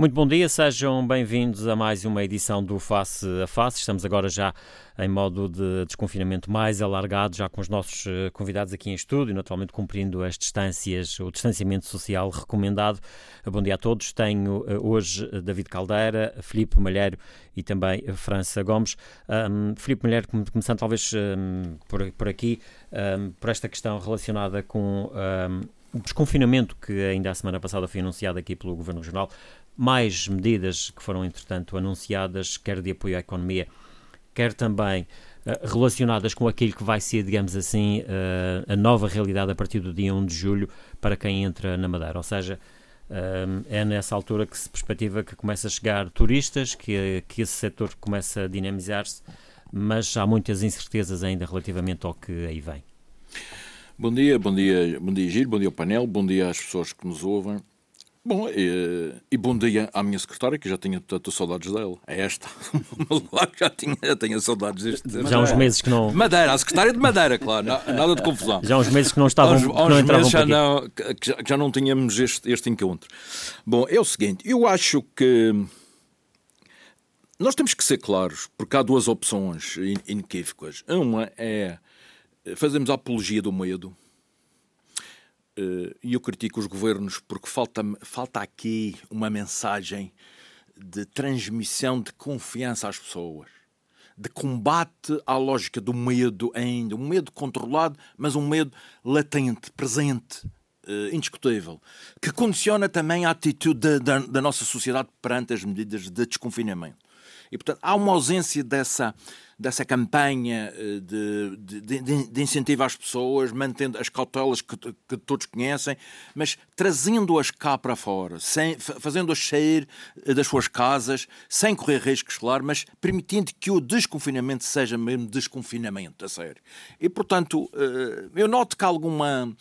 Muito bom dia, sejam bem-vindos a mais uma edição do Face a Face. Estamos agora já em modo de desconfinamento mais alargado, já com os nossos eh, convidados aqui em estúdio, naturalmente cumprindo as distâncias, o distanciamento social recomendado. Bom dia a todos. Tenho eh, hoje David Caldeira, Filipe Malheiro e também França Gomes. Um, Filipe Malheiro, começando talvez um, por, por aqui, um, por esta questão relacionada com o desconfinamento que ainda a semana passada foi anunciado aqui pelo Governo Regional mais medidas que foram, entretanto, anunciadas, quer de apoio à economia, quer também uh, relacionadas com aquilo que vai ser, digamos assim, uh, a nova realidade a partir do dia 1 de julho para quem entra na Madeira. Ou seja, uh, é nessa altura que se perspectiva que começa a chegar turistas, que, que esse setor começa a dinamizar-se, mas há muitas incertezas ainda relativamente ao que aí vem. Bom dia, bom dia, bom dia Giro, bom dia ao painel, bom dia às pessoas que nos ouvem. Bom, e, e, bom dia à minha secretária, que já tinha tanto saudades dela. É esta. já, tinha, já tinha saudades deste. Já há uns meses que não. Madeira, a secretária de Madeira, claro, nada de confusão. Já há uns meses que não estavam. Há uns, há uns meses já não, que já, não tínhamos este, este encontro. Bom, é o seguinte, eu acho que. Nós temos que ser claros, porque há duas opções inequívocas. Uma é fazermos a apologia do medo e eu critico os governos porque falta, falta aqui uma mensagem de transmissão de confiança às pessoas, de combate à lógica do medo ainda, um medo controlado, mas um medo latente, presente, uh, indiscutível, que condiciona também a atitude da, da, da nossa sociedade perante as medidas de desconfinamento. E, portanto, há uma ausência dessa, dessa campanha eh, de, de, de, incentivo às pessoas, mantendo as cautelas que, que todos conhecem, mas trazendo-as cá para fora, fazendo-as sair eh, das suas casas, sem correr riscos, claro, mas permitindo que o desconfinamento seja mesmo desconfinamento, a sério. E, portanto, eh, eu noto que há alguma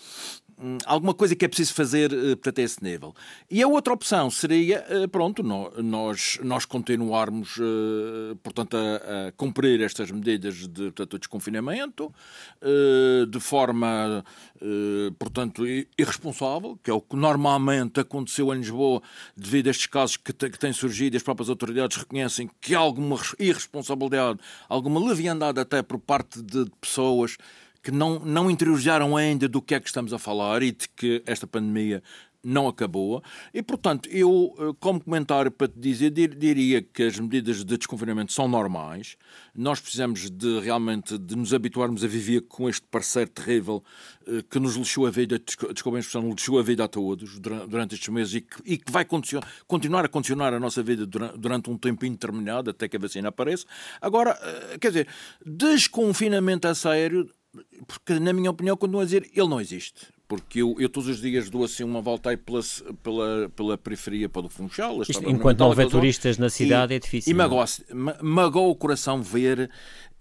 alguma coisa que é preciso fazer uh, para esse nível. E a outra opção seria, uh, pronto, nós, nós continuarmos, uh, portanto, a, a, cumprir estas medidas de, portanto, de desconfinamento de forma, portanto, irresponsável, que é o que normalmente aconteceu em Lisboa devido a estes casos que, que têm surgido, as próprias autoridades reconhecem que há alguma irresponsabilidade, alguma leviandade até por parte de pessoas que não, não interiorizaram ainda do que é que estamos a falar e de que esta pandemia não acabou. E, portanto, eu, eh, como comentário para te dizer, diria que as medidas de desconfinamento são normais. Nós precisamos de realmente de nos habituarmos a viver com este parceiro terrível eh, que nos lixou a vida, desculpem a expressão, lixou a vida a todos durante estes meses e que, e que vai continuar a condicionar a nossa vida durante, durante um tempo indeterminado, até que a vacina apareça. Agora, eh, quer dizer, desconfinamento a sério porque, na minha opinião, continuo a dizer, ele não existe. Porque eu, eu todos os dias dou assim uma volta aí pela, pela, pela periferia para o Funchal. Enquanto não houver turistas na cidade e, é difícil. E magoa, magoa o coração ver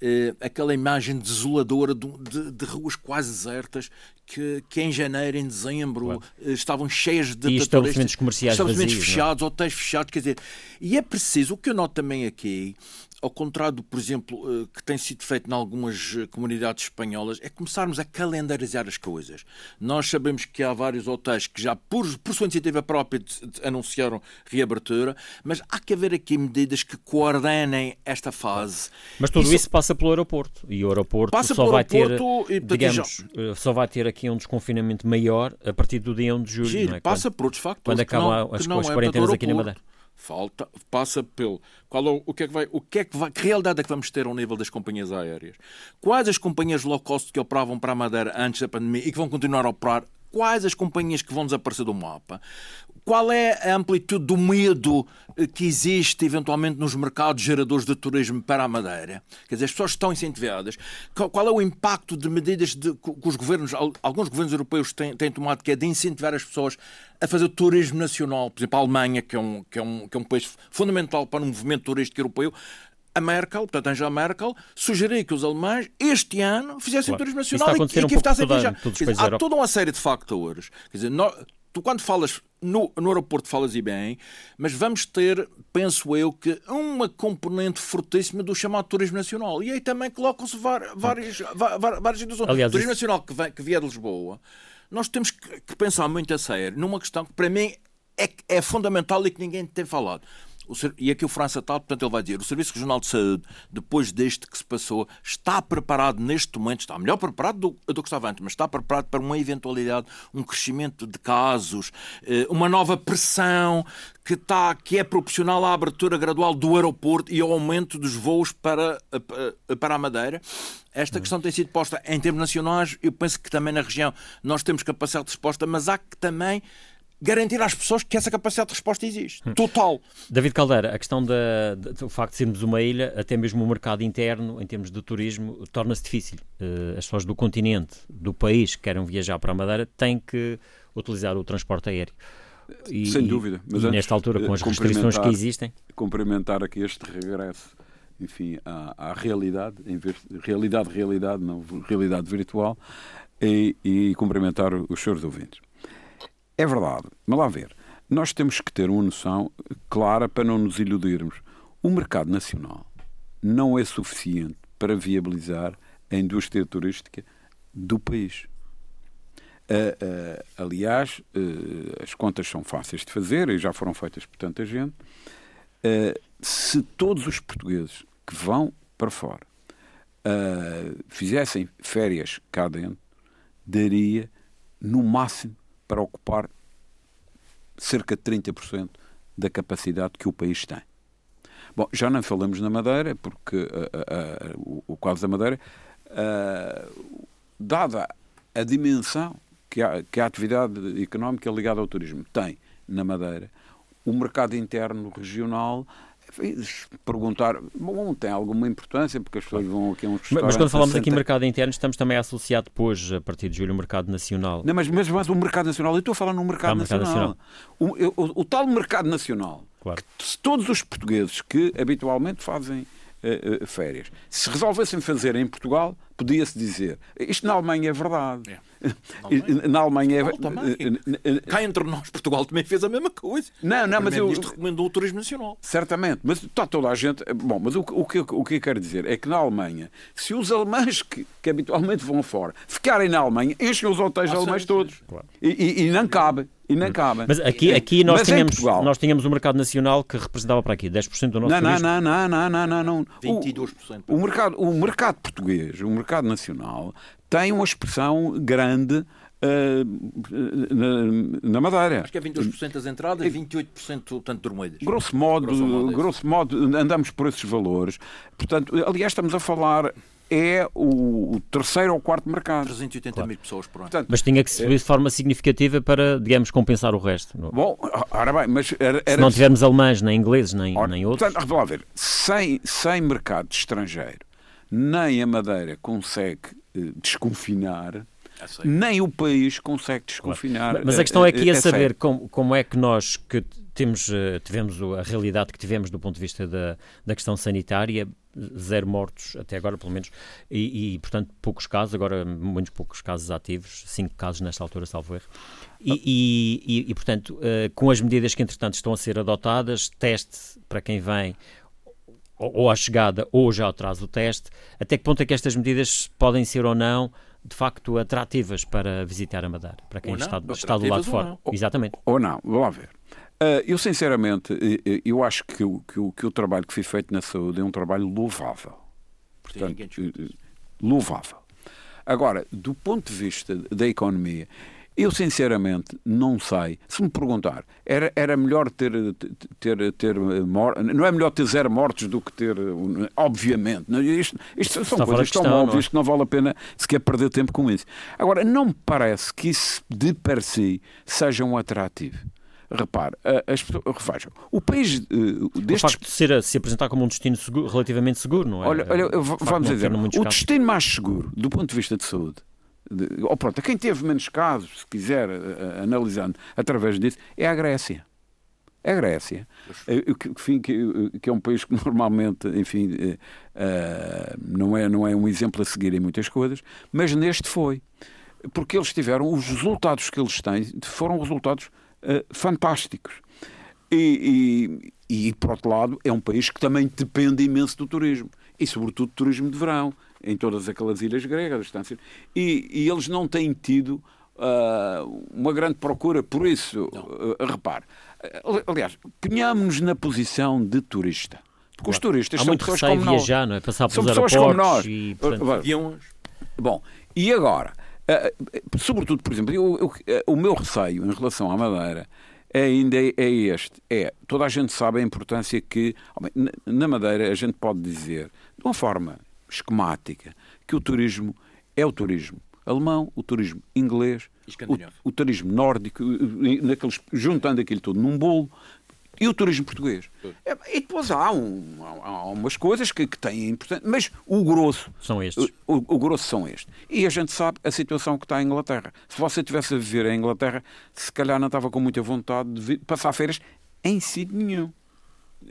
eh, aquela imagem desoladora de, de, de, ruas quase desertas que, que em janeiro, em dezembro, claro. Eh, estavam cheias de... E estabelecimentos comerciais Estabelecimentos vazios, fechados, não? hotéis fechados, quer dizer... E é preciso, o que eu noto também aqui ao contrário, por exemplo, eh, que tem sido feito em algumas eh, comunidades espanholas, é começarmos a calendarizar as coisas. Nós sabemos que há vários hotéis que já, por, por sua iniciativa própria, anunciaram reabertura, mas há que haver aqui medidas que coordenem esta fase. Mas tudo isso, isso passa pelo aeroporto, e o aeroporto passa só vai aeroporto ter, e, digamos, já... Eh, só vai ter aqui um desconfinamento maior a partir do dia 1 de julho. Giro, é? passa quando, por outros factores. Quando acabam as, as é quarentenas aqui na Madeira. Falta, passa pelo qual é, o que é que vai, o que é que vai, que realidade é que vamos ter ao nível das companhias aéreas? Quais as companhias low cost que operavam para a Madeira antes da pandemia e que vão continuar a operar quais as companhias que vão desaparecer do mapa, qual é a amplitude do medo eh, que existe eventualmente nos mercados geradores de turismo para a Madeira. Quer dizer, as pessoas estão incentivadas. Qual é o impacto de medidas de, que os governos, alguns governos europeus têm, têm tomado, que é de incentivar as pessoas a fazer turismo nacional? Por exemplo, a Alemanha, que é um, que é um, que é um país fundamental para o movimento turístico europeu, a Merkel, portanto Angela Merkel, sugeriu que os alemães este ano fizessem claro. turismo nacional e, e, e que evitassem viajar. Há toda uma série de factores. Quer dizer, nós, tu quando falas no, no aeroporto falas e bem, mas vamos ter, penso eu, que uma componente fortíssima do chamado turismo nacional. E aí também colocam-se várias, várias situações. Aliás, turismo isso... nacional que, vem, que vier de Lisboa, nós temos que, que pensar muito a sério numa questão que para mim é, é fundamental e que ninguém tem falado e aqui o França tal, portanto ele vai dizer, o Serviço Regional de Saúde, depois deste que se passou, está preparado neste momento, está melhor preparado do, do que estava antes, mas está preparado para uma eventualidade, um crescimento de casos, eh, uma nova pressão que, está, que é proporcional à abertura gradual do aeroporto e ao aumento dos voos para, para a Madeira. Esta questão tem sido posta em termos nacionais, eu penso que também na região nós temos capacidade de resposta, mas há que também garantir às pessoas que essa capacidade de resposta existe. Hum. Total. David Caldeira, a questão da, do facto de sermos uma ilha, até mesmo o mercado interno, em termos de turismo, torna-se difícil. Uh, as pessoas do continente, do país que querem viajar para a Madeira, têm que utilizar o transporte aéreo. E, Sem dúvida. Mas e nesta altura, com as restrições que existem. Cumprimentar aqui este regresso, enfim, à, à realidade, em vez de realidade, realidade, não realidade virtual, e, e cumprimentar os senhores ouvintes. É verdade, mas lá ver. Nós temos que ter uma noção clara para não nos iludirmos. O mercado nacional não é suficiente para viabilizar a indústria turística do país. Uh, uh, aliás, uh, as contas são fáceis de fazer e já foram feitas por tanta gente. se todos os portugueses que vão para fora fizessem férias cá dentro, daria no máximo para ocupar cerca de 30% da capacidade que o país tem. Bom, já não falamos na Madeira, porque uh, uh, uh, o, o da Madeira, dada a dimensão que a, que a atividade económica ligada ao turismo tem na Madeira, o mercado interno regional perguntar, bom, tem alguma importância, porque as pessoas vão aqui a uns Mas, mas quando falamos aqui em mercado interno, estamos também a associar depois, a partir de julho, o mercado nacional. Não, mas, mas, mas o mercado nacional, eu estou a falar no mercado, ah, mercado nacional. nacional. O, o, o, tal mercado nacional, claro. que todos os portugueses que habitualmente fazem uh, uh, férias, se resolvessem fazer em Portugal, podia-se dizer. Isto na Alemanha é verdade. É. Na Alemanha, é. Cá entre nós, Portugal também fez a mesma coisa. Não, não, mas eu. Isto recomendou o turismo nacional. Certamente, mas está toda a gente. Bom, mas o, o, que, o que eu quero dizer é que na Alemanha, se os alemães que, que habitualmente vão fora ficarem na Alemanha, enchem os hotéis ah, alemães todos. Claro. E, e, e não cabe. E não cabe. Mas aqui, aqui nós, tínhamos, nós tínhamos um mercado nacional que representava para aqui 10% do nosso não, não, não, não, não, não, não, não. 22%. O, o, mercado, o mercado português, o mercado nacional, tem uma expressão grande Uh, na, na, Madeira. Acho que é 22% das entradas e 28% tanto dormidas. Grosso modo, grosso modo, grosso modo, andamos por esses valores. Portanto, aliás, estamos a falar é o, o, terceiro ou quarto mercado. 380 claro. mil pessoas por ano. Portanto, mas tinha que subir é... de forma significativa para, digamos, compensar o resto. Bom, ora bem, mas... Era, era... Se não tivermos alemães, nem ingleses, nem, ora, nem outros... Portanto, vamos lá ver. Sem, sem mercado estrangeiro, nem a Madeira consegue uh, desconfinar... Nem o país consegue desconfinar. Claro. Mas a questão é que ia é saber como, como é que nós que temos, eh, tivemos a realidade que tivemos do ponto de vista da, da questão sanitária, zero mortos até agora, pelo menos, e, e, portanto poucos casos, agora muitos poucos casos ativos, cinco casos nesta altura, salvo erro. E, e, e portanto, uh, com as medidas que entretanto estão a ser adotadas, teste para quem vem ou à chegada ou já atrás do teste, até que ponto é que estas medidas podem ser ou não de facto atrativas para visitar a Madeira, para quem está, está, do lado de fora. Exatamente. Ou não, vamos lá ver. Uh, eu, sinceramente, eu acho que o, que, o, que o trabalho que foi feito na saúde é um trabalho louvável. Portanto, Sim, louvável. Agora, do ponto de vista da economia, eu sinceramente não sei. Se me perguntar, era, era melhor ter, ter, ter não é melhor ter zero mortes do que ter, obviamente. Isto, isto são coisas tão óbvias é? que não vale a pena sequer perder tempo com isso. Agora, não me parece que isso de per si seja um atrativo. Repare, as pessoas, revejam, o país uh, destes... O facto de ser, se apresentar como um destino seguro, relativamente seguro, não é? Olha, olha vamos dizer, o destino mais seguro, do ponto de vista de saúde, de, ou pronto, quem teve menos casos, se quiser, uh, analisando através disso, é a Grécia. a Grécia, eh, que, enfim, que, que, é um país que normalmente, enfim, uh, não, é, não é um exemplo a seguir em muitas coisas, mas neste foi. Porque eles tiveram, os resultados que eles têm foram resultados uh, fantásticos. E, e, e, por outro lado, é um país que também depende imenso do turismo. E, sobretudo, do turismo de verão, em todas aquelas ilhas gregas. E, e eles não têm tido uh, uma grande procura por isso. Uh, repare, aliás, ponhamos-nos na posição de turista. Porque os turistas Há são muito pessoas como viajar, nós. não é? Passar são pelos pessoas como nós. e, portanto. Bom, e agora? Uh, sobretudo, por exemplo, eu, eu, o meu receio em relação à Madeira ainda é, é este. É, toda a gente sabe a importância que, na Madeira, a gente pode dizer, de uma forma esquemática, que o turismo é o turismo alemão, o turismo inglês, o, o, turismo nórdico, naqueles, juntando aquilo tudo num bolo, e o turismo português. É, e depois há, um, há umas coisas que, que têm importância, mas o grosso são estes. O, o, grosso são estes. E a gente sabe a situação que está em Inglaterra. Se você tivesse a viver em Inglaterra, se calhar não estava com muita vontade de vir, passar férias em sítio nenhum.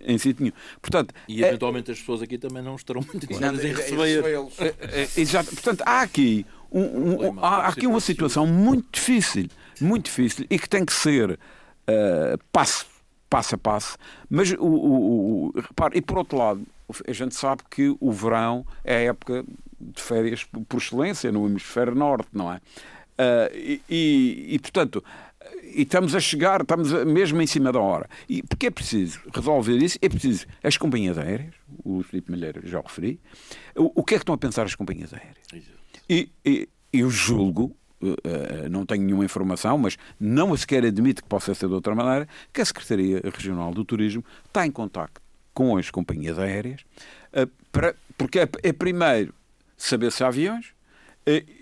Em sítio nenhum. Portanto, e eventualmente é... as pessoas aqui também não estarão muito interessadas em receber. É, é, exato. Portanto, há aqui, um, um, há aqui uma situação muito difícil, muito difícil e que tem que ser uh, passo passo a passo. Mas, o, o, o, repare, e por outro lado, a gente sabe que o verão é a época de férias por excelência no hemisfério norte, não é? Uh, e, e, e, portanto, e estamos a chegar, estamos mesmo em cima da hora. E porque é preciso resolver isso? É preciso as companhias aéreas, o Filipe Malheiro já o referi. O, o que é que estão a pensar as companhias aéreas? E, e eu julgo, não tenho nenhuma informação, mas não sequer admito que possa ser de outra maneira, que a Secretaria Regional do Turismo está em contato com as companhias aéreas, uh, para, porque é, é, primeiro saber se há aviões,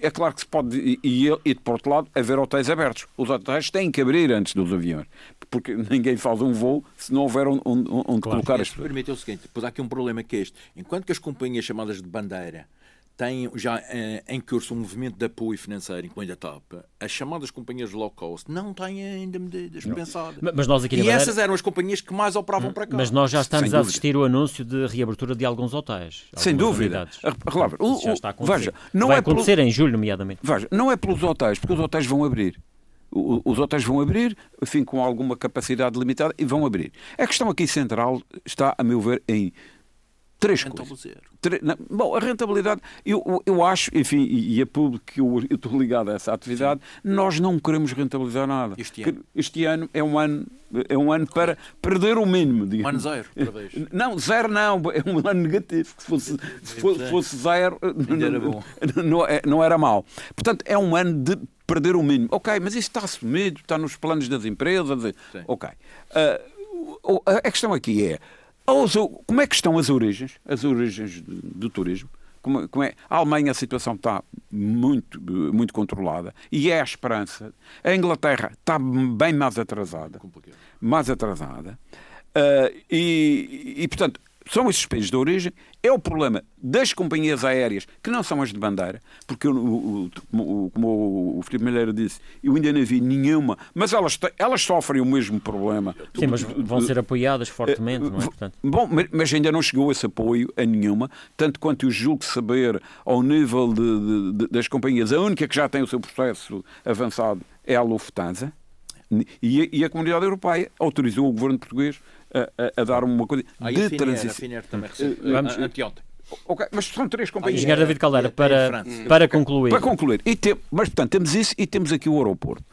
é claro que se pode, e, e, e por outro lado, haver hotéis abertos. Os hotéis têm que abrir antes dos aviões, porque ninguém faz um voo se não houver onde, onde claro. colocar as pessoas. Permite o seguinte, depois há aqui um problema que é este, enquanto que as companhias chamadas de bandeira tem já eh, em curso um movimento de apoio financeiro, incluindo a TAP, as chamadas companhias low cost não têm ainda medidas pensadas. Mas nós aqui e Madeira... essas eram as companhias que mais operavam para cá. Mas nós já estamos a assistir o anúncio de reabertura de alguns hotéis. Sem dúvida. Relava, o, já está a acontecer. Veja, não Vai é acontecer pelo... em julho, nomeadamente. Veja, não é pelos hotéis, porque os hotéis vão abrir. Os hotéis vão abrir, enfim, com alguma capacidade limitada, e vão abrir. A questão aqui central está, a meu ver, em três coisas. Tre... Bom, a rentabilidade, eu, eu acho, enfim, e, e a público que eu, eu estou ligado a essa atividade, Sim. nós não queremos rentabilizar nada. Este ano. este ano é um ano, é um ano para perder o mínimo. Digamos. Um ano zero, talvez. Não, zero não, é um ano negativo. Se fosse, se fosse, fosse zero, não, era bom. Não, é, não era mau. Portanto, é um ano de perder o mínimo. Ok, mas isso está assumido, está nos planos das empresas. Sim. Ok. Uh, a questão aqui é como é que estão as origens, as origens do turismo? Como, como é? A Alemanha a situação está muito, muito controlada e é a esperança. A Inglaterra está bem mais atrasada. Mais atrasada. Uh, e, e, portanto, são esses países de origem, é o problema das companhias aéreas, que não são as de bandeira, porque, o, o, como o Filipe Malheiro disse, eu ainda não vi nenhuma, mas elas, elas sofrem o mesmo problema. Sim, mas vão ser apoiadas fortemente, não é? Portanto... Bom, mas ainda não chegou esse apoio a nenhuma, tanto quanto eu julgo saber ao nível de, de, das companhias. A única que já tem o seu processo avançado é a Lufthansa, e a, e a comunidade europeia autorizou o governo português a, a, dar uma coisa ah, de a transição. A Finer também recebeu, uh, Vamos... anteontem. Okay, mas são três companhias. Engenheiro David Caldeira, para, para concluir. Para concluir. E tem, mas, portanto, temos isso e temos aqui o aeroporto.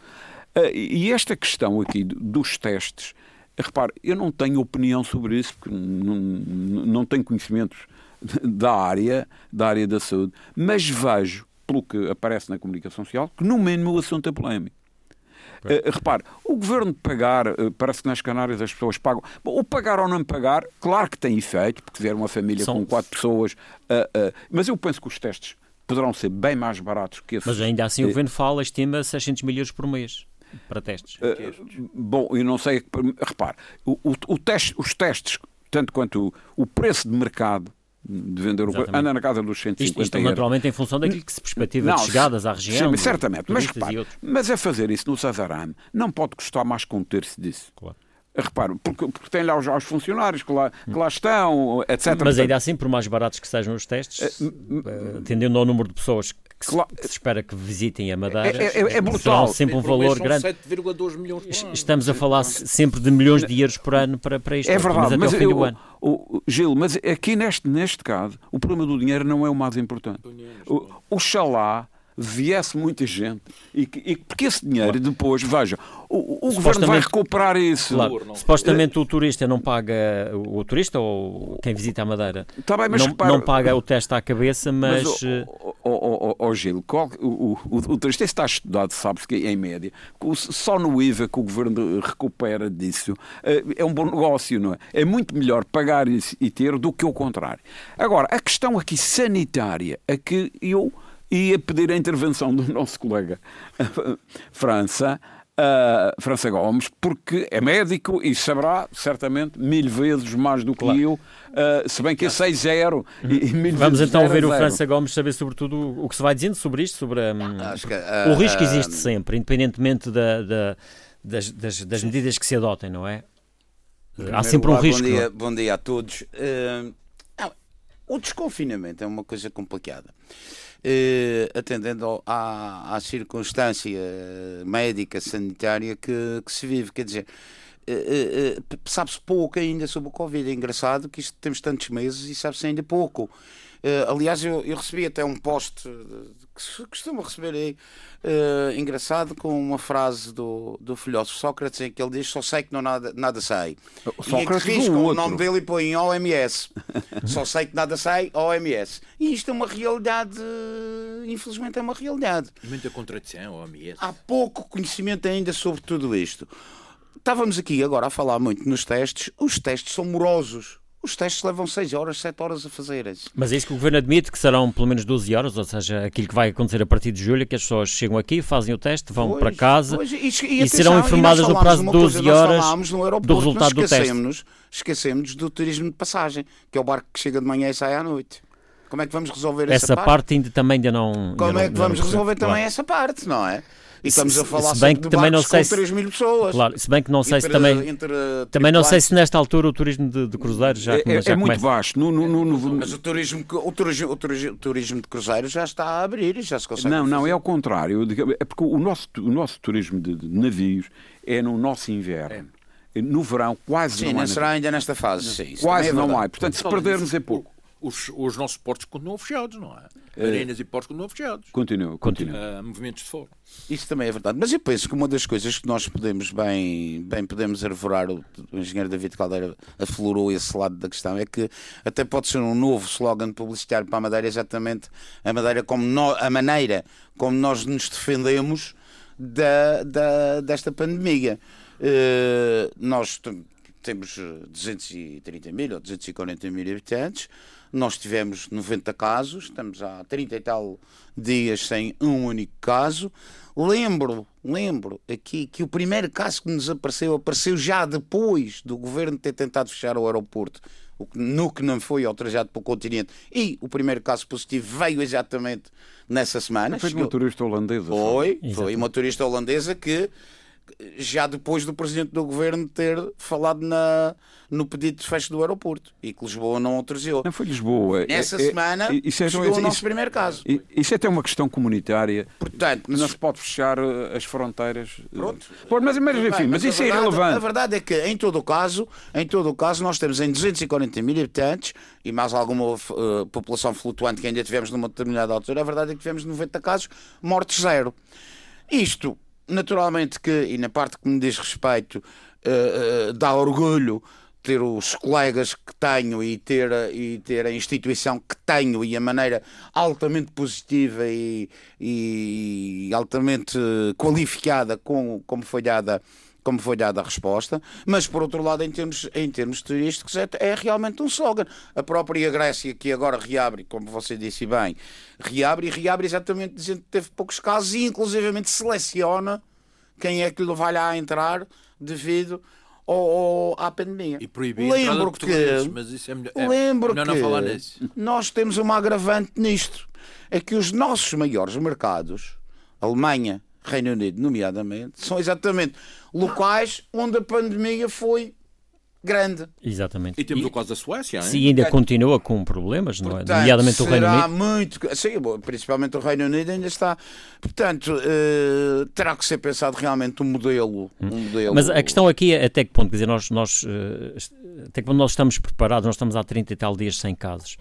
Uh, e esta questão aqui dos testes, repare, eu não tenho opinião sobre isso, porque não, não tenho conhecimentos da área, da área da saúde, mas vejo, pelo que aparece na comunicação social, que no mínimo o assunto é polémico. Uh, repare, o governo pagar, uh, parece que nas Canárias as pessoas pagam. Bom, o pagar ou não pagar, claro que tem efeito, porque tiver uma família São... com quatro pessoas, uh, mas eu penso que os testes poderão ser bem mais baratos que esses. Mas ainda assim o governo fala, estima 600 milhões por mês para testes. bom, eu não sei, repare, o, o, o teste, os testes, tanto quanto o, o preço de mercado de vender o anda na casa dos 150 isto, isto naturalmente em função daquilo que se perspectiva não, de chegadas à região. Sim, certamente, mas, repare, mas é fazer isso no Cesaram não pode custar mais que um terço disso. Claro. Reparo, porque, porque tem lá os, os funcionários que lá, que lá estão, etc. Mas ainda assim, por mais baratos que sejam os testes, uh, atendendo ao número de pessoas que, claro. se, que se espera que visitem a Madeira, é, é, é brutal. sempre um valor grande. 7,2 milhões por ano. Estamos a falar sempre de milhões de euros por ano para, para isto. É verdade, mas até mas eu, do ano. O, Gil, mas aqui neste, neste caso, o problema do dinheiro não é o mais importante. O, o xalá viesse muita gente e, e porque esse dinheiro depois, veja, o, o governo vai recuperar isso. Claro, supostamente o turista não paga, o turista ou quem visita a Madeira tá bem, não, repara, não, paga o teste à cabeça, mas. mas eh, oh, oh, Gil, qual, o, o, o, turista está estudado, sabe-se que em média, só no IVA que o governo recupera disso eh, é um bom negócio, não é? É muito melhor pagar isso e ter do que o contrário. Agora, a questão aqui sanitária, é que eu e a pedir a intervenção do nosso colega França, uh, França Gomes, porque é médico e saberá certamente mil vezes mais do que claro. eu, uh, se bem que é 6-0 e, e mil Vamos vezes então ver o França Gomes saber sobretudo o que se vai dizendo sobre isto, sobre um, que, uh, o risco existe sempre, independentemente da, da, das, das, das medidas que se adotem, não é? Há sempre um risco. Bom dia, é? bom dia a todos. o desconfinamento é uma coisa complicada eh, atendendo à, à circunstância médica, sanitária que, que se vive. Quer dizer, eh, eh, sabe-se pouco ainda sobre o Covid. É engraçado que isto temos tantos meses e sabe-se ainda pouco. Uh, aliás, eu, eu, recebi até um post que se costuma receber aí, uh, engraçado, com uma frase do, do filósofo Sócrates em que ele diz: Só sei que não nada, nada sei. O Sócrates e risca o nome dele e põe OMS. Só sei que nada sei, OMS. E isto é uma realidade, infelizmente, é uma realidade. Muita contradição, OMS. Há pouco conhecimento ainda sobre tudo isto. Estávamos aqui agora a falar muito nos testes. Os testes são morosos. Os testes levam 6 horas, 7 horas a fazerem. Mas é isso que o Governo admite, que serão pelo menos 12 horas, ou seja, aquilo que vai acontecer a partir de julho, que as pessoas chegam aqui, fazem o teste, vão pois, para casa pois, e, e, e, serão informadas no prazo de 12 horas do resultado do teste. Esquecemos do turismo de passagem, que é o barco que chega de manhã e sai à noite. Como é que vamos resolver essa, essa parte? parte? ainda também ainda não. Como ainda é que vamos resolver também claro. essa parte, não é? E estamos a falar se bem que também não sei se, 3 mil pessoas. Claro, se bem que não sei entre, se também. Entre, também não sei se nesta altura o turismo de, de cruzeiros já, é, é, já é muito baixo. No, no, no, Mas o turismo, o, turismo, o, turismo, o turismo de cruzeiros já está a abrir e já se consegue. Não, fazer. não, é ao contrário. É porque o nosso, o nosso turismo de, de navios é no nosso inverno. É. No verão quase sim, não há. Sim, será ainda nesta fase. Sim, quase é não há. Portanto, se perdermos é pouco os, os nossos portos continuam fechados, não é? É. Arenas e portos continuam fechados. Continua, continua. Uh, movimentos de fora. Isso também é verdade. Mas eu penso que uma das coisas que nós podemos bem, bem podemos arvorar, o, o engenheiro David Caldeira aflorou esse lado da questão, é que até pode ser um novo slogan publicitário para a Madeira, exatamente a Madeira como no, a maneira como nós nos defendemos da, da, desta pandemia. Uh, nós temos 230 mil ou 240 mil habitantes, nós tivemos 90 casos, estamos há 30 e tal dias sem um único caso. Lembro, lembro aqui que o primeiro caso que nos apareceu, apareceu já depois do governo ter tentado fechar o aeroporto, o que, no que não foi ultrajado pelo continente. E o primeiro caso positivo veio exatamente nessa semana. Foi uma turista holandesa. Foi, foi uma turista holandesa que já depois do presidente do governo ter falado na, no pedido de fecho do aeroporto e que Lisboa não autorizou. Não foi Lisboa. Nessa é, é semana é, isso é, chegou isso, o nosso primeiro caso. Isso é até uma questão comunitária. Portanto, não se pode fechar eh, as fronteiras. Eh, Pronto. mas, mas, enfim, Bem, mas, mas isso é verdade, é irrelevante. A verdade é que em todo o caso, em todo o caso, nós temos em 240 mil habitantes e mais alguma uh, população flutuante que ainda tivemos numa determinada altura. A verdade é que tivemos 90 casos, mortes zero. Isto naturalmente que, e na parte que me diz respeito, uh, uh, dá orgulho ter os colegas que tenho e ter, e ter a instituição que tenho e a maneira altamente positiva e, e altamente qualificada com, como foi dada como foi dada a resposta, mas por outro lado, em termos, em termos turísticos, é, é realmente um slogan. A própria Grécia, que agora reabre, como você disse bem, reabre e reabre exatamente dizendo que teve poucos casos e, inclusivamente, seleciona quem é que lhe vai lá entrar devido ou, à pandemia. E proibir lembro que, mas isso é melhor, é lembro melhor que não falar nisso. nós temos uma agravante nisto. É que os nossos maiores mercados, Alemanha, Reino Unido, nomeadamente, são exatamente locais onde a pandemia foi grande. Exatamente. E temos o caso da Suécia, hein? Sim, ainda continua com problemas, não é? Nomeadamente o Reino será Unido. muito. Sim, principalmente o Reino Unido ainda está. Portanto, eh, terá que ser pensado realmente um modelo. Um modelo Hum. Mas a questão aqui é até que ponto, quer dizer, nós, nós eh, até que ponto nós estamos preparados, nós estamos há 30 e tal dias sem casos.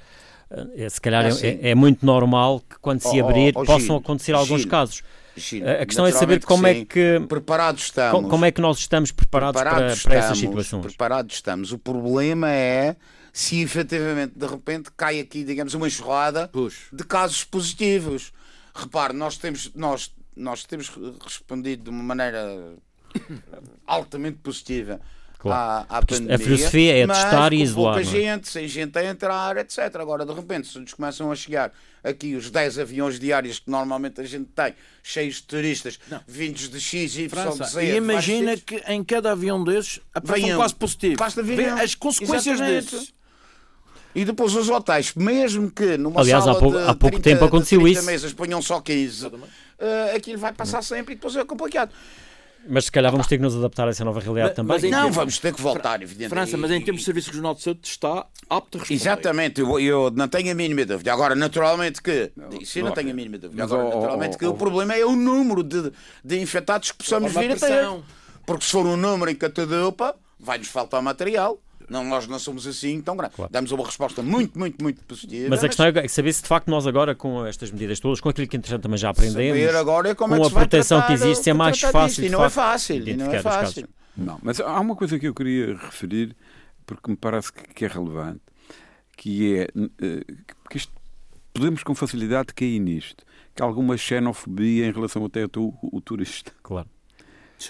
Eh, Se calhar É é, assim. é- é muito normal que quando se Oh, oh, abrir oh, possam Gino, acontecer alguns Gino, casos. Gino, A questão é saber como é que Preparados estamos. co- como é que nós estamos preparados, preparados para, para essas estamos, situações. Preparados estamos. O problema é se efetivamente de repente cai aqui, digamos, uma enxurrada Pois. de casos positivos. Repare, nós temos, nós, nós temos respondido de uma maneira altamente positiva Claro. à, à isto- a pandemia. filosofia é testar e isolar, pouca não é? gente, sem gente a entrar, etc. Agora, de repente, se nos começam a chegar aqui os 10 aviões diários que normalmente a gente tem, cheios de turistas, vindos de X, Y, França, Z, e imagina que em cada avião desses aparece Venham. um caso positivo. Basta vir Vê as consequências Exatamente. disso. E depois os hotéis, mesmo que numa Aliás, sala há pouco- de há pouco 30, tempo aconteceu 30 isso. mesas ponham só 15, eh, aquilo vai passar sempre e depois é complicado. Mas se calhar vamos ter que nos adaptar a essa nova realidade Mas- também. mas Não, termos- vamos ter que voltar, evidentemente. França, mas em termos de Serviço Regional de Saúde está apto a responder. Exatamente, eu, eu não tenho a mínima dúvida. Agora, naturalmente que. Isso eu não tenho a mínima dúvida. Agora, ó, ó, naturalmente ó, que ó. o problema é o número de, de infectados que possamos vir a ter. Porque se for um número em catadupa, vai-nos faltar material. Não, nós não somos assim tão grandes. Damos uma resposta muito, muito, muito positiva. Mas a questão é saber se de facto nós agora, com estas medidas todas, com aquilo que entretanto também já aprendemos, Saber agora é como com é que a se vai proteção que tratar, existe, é mais fácil, disto. de E não é fácil. E não é fácil. Não, mas há uma coisa que eu queria referir, porque me parece que que é relevante, que é eh, que isto, podemos com facilidade cair nisto, que há alguma xenofobia em relação até ao, o turista. Claro.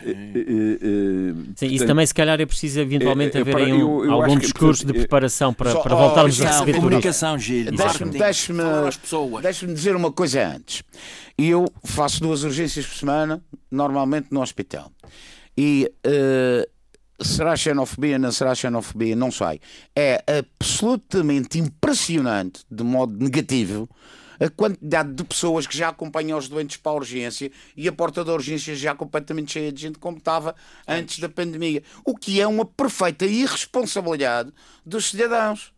Eh, eh, eh, Sim, isso também se calhar é preciso eventualmente haver aí um- eu- algum discurso de preparação para, Só- para oh, voltarmos isso a receber turistas. comunicação, Gil. Deixa-me dizer uma coisa antes. Eu faço duas urgências por semana, normalmente no hospital. E eh, será xenofobia, não será xenofobia, não sei. É absolutamente impressionante, de modo negativo, a quantidade de pessoas que já acompanham os doentes para a urgência e a porta da urgência já completamente cheia de gente como estava antes da pandemia. O que é uma perfeita irresponsabilidade dos cidadãos.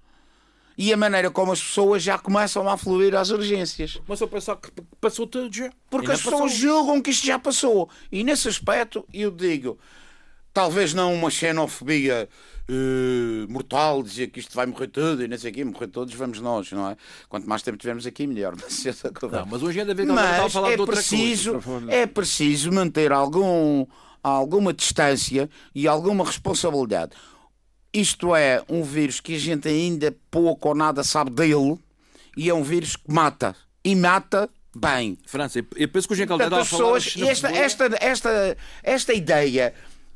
E a maneira como as pessoas já começam a fluir às urgências. Mas eu pensar que passou tudo já. Porque as pessoas passou. julgam que isto já passou. E nesse aspecto, eu digo, talvez não uma xenofobia eh, mortal, dizer que isto vai morrer tudo e não sei o quê, morrer todos, vamos nós, não é? Quanto mais tempo tivermos aqui, melhor. Mas, Não, mas hoje ainda está a mas falar é de preciso, coisa. é preciso manter algum, alguma distância e alguma responsabilidade. Isto é um vírus que a gente ainda pouco ou nada sabe dele e é um vírus que mata. E mata bem. França, eu- penso que o Jean Caldeira pessoas, esta, esta, esta, esta ideia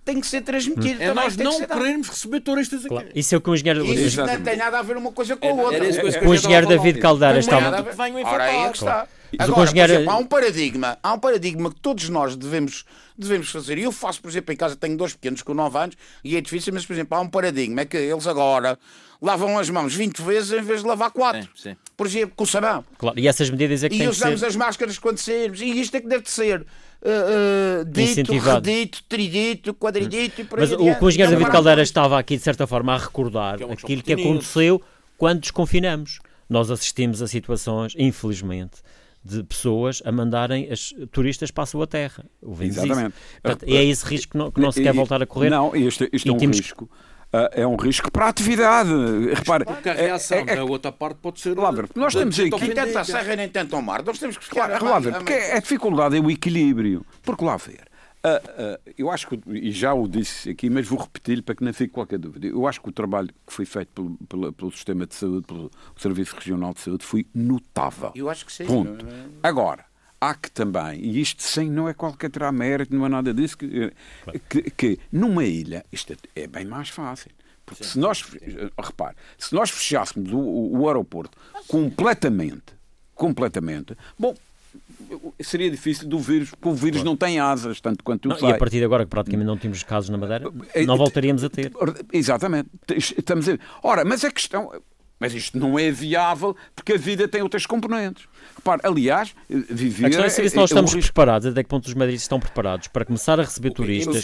tem que ser transmitida. É também, nós que não querermos receber turistas aqui. Claro. Isso é o que o engenheiro, Isso não tem nada a ver uma coisa com a Era- outra. que eu o engenheiro. David Caldeira Não estava. Ora, aí é está. Agora, por exemplo, há um paradigma, há um paradigma que todos nós devemos, devemos fazer. E eu faço, por exemplo, em casa tenho dois pequenos com 9 anos e é difícil, mas, por exemplo, há um paradigma, é que eles agora lavam as mãos 20 vezes em vez de lavar 4. Sim, sim. Por exemplo, com o sabão. Claro, e essas medidas é que E têm que usamos ser. as máscaras quando sairmos. E isto é que deve de ser uh, uh, dito, Incentivado. redito, tridito, quadridito e por Mas aí o que o adiante. engenheiro Não David Caldeira estava aqui, de certa forma, a recordar Que é um aquilo que aconteceu quando desconfinamos. Nós assistimos a situações, infelizmente, de pessoas a mandarem as turistas para a sua terra. O Exatamente. Portanto, é esse risco que não, que não se quer E- voltar a correr. Não, este, este E é um temos- risco. ah, é um risco para a atividade. Repare, Porque a é- reação é- é- da outra parte pode ser. Lá ver, nós temos aqui- Nem tanto a serra nem tanto ao mar. Nós temos que ficar. Claro, lá ver, porque a dificuldade é o equilíbrio. Porque lá ver, ah, ah, eu acho que, e já o disse aqui, mas vou repetir para que não fique qualquer dúvida. Eu acho que o trabalho que foi feito pelo, pelo, pelo sistema de saúde, pelo Serviço Regional de Saúde, foi notável. Eu acho que sim. Ponto. Agora, há que também, e isto sem não é qualquer terá mérito, não é nada disso, que, que, que numa ilha isto é, é bem mais fácil. Porque se nós, repare, se nós fechássemos o, o- o aeroporto completamente, completamente, bom, seria difícil do vírus, porque o vírus não tem asas, tanto quanto Não, eu e a partir de agora, que praticamente não temos casos na Madeira, É- não voltaríamos a ter. Exatamente. Estamos a... Ora, mas a questão. Mas isto não é viável porque a vida tem outras componentes. Repare, aliás, viver. A questão é se nós estamos preparados, até que ponto os madridistas estão preparados para começar a receber turistas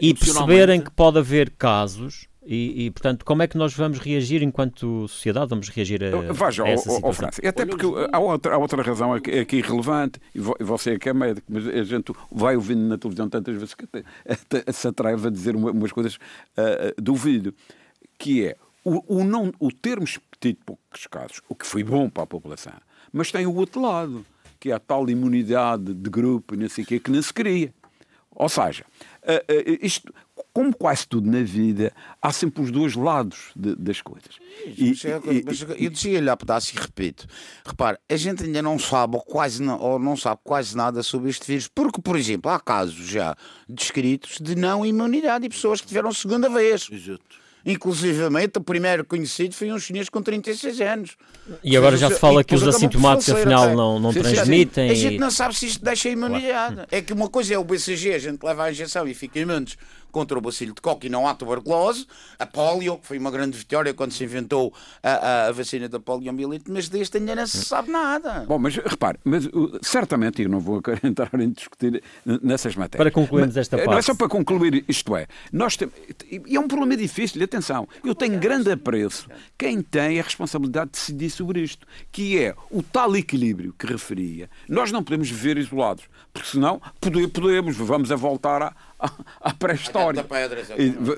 e perceberem que pode haver casos e, e, portanto, como é que nós vamos reagir enquanto sociedade? Vamos reagir a, Veja, a essa situação? França. Até porque há outra, há outra razão aqui, aqui relevante, e você é que é médico, mas a gente vai ouvindo na televisão tantas vezes que até, até se atreve a dizer umas coisas uh, do vídeo, que é o, o, não, o termos tido poucos casos, o que foi bom para a população, mas tem o outro lado, que é a tal imunidade de grupo, não sei o quê, que não se cria. Ou seja, uh, uh, isto, como quase tudo na vida, há sempre os dois lados de, das coisas. E, e, mas eu dizia-lhe a pedaço e repito: repare, a gente ainda não sabe ou, quase não, ou não sabe quase nada sobre este vírus, porque, por exemplo, há casos já descritos de não imunidade e pessoas que tiveram segunda vez. Exato. Inclusivamente, o primeiro conhecido foi um chinês com 36 anos. E agora já se fala que os assintomáticos afinal não, não transmitem. A gente não sabe se isto deixa imunidade. É que uma coisa é o BCG, a gente leva a injeção e fica imunes contra o bacilo de coque e não há tuberculose, a polio, que foi uma grande vitória quando se inventou a, a, vacina da poliomielite, mas deste ainda não se sabe nada. Bom, mas repare, mas, certamente eu não vou entrar em discutir nessas matérias. Para concluirmos esta parte. Não é só para concluir, isto é, nós temos, e é um problema difícil, atenção, eu tenho grande apreço quem tem a responsabilidade de decidir sobre isto, que é o tal equilíbrio que referia. Nós não podemos viver isolados, porque senão podemos, vamos a voltar à, à, pré-história.